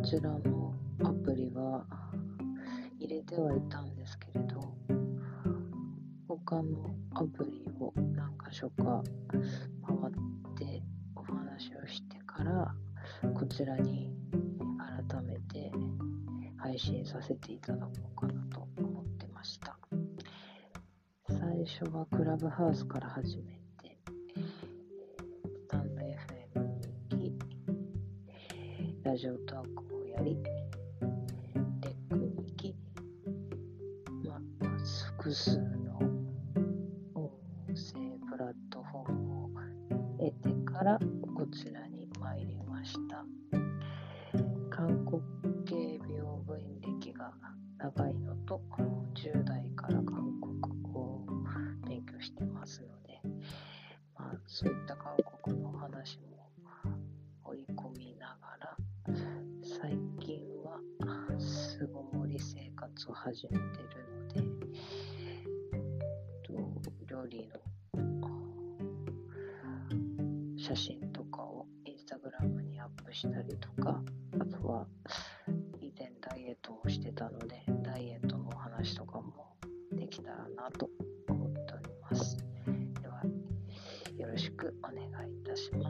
こちらのアプリは入れてはいたんですけれど他のアプリを何箇所か回ってお話をしてからこちらに改めて配信させていただこうかなと思ってました。最初はクラブハウスから始めラジオトークをやりレックに行きまあ複数の音声プラットフォームを得てからこちらに参りました。韓国系美容部員歴が長いのと10代から韓国語を勉強してますので、まあ、そういった韓国を始めてるので、えっと、料理の写真とかをインスタグラムにアップしたりとかあとは以前ダイエットをしてたのでダイエットのお話とかもできたらなと思っております。ではよろしくお願いいたします。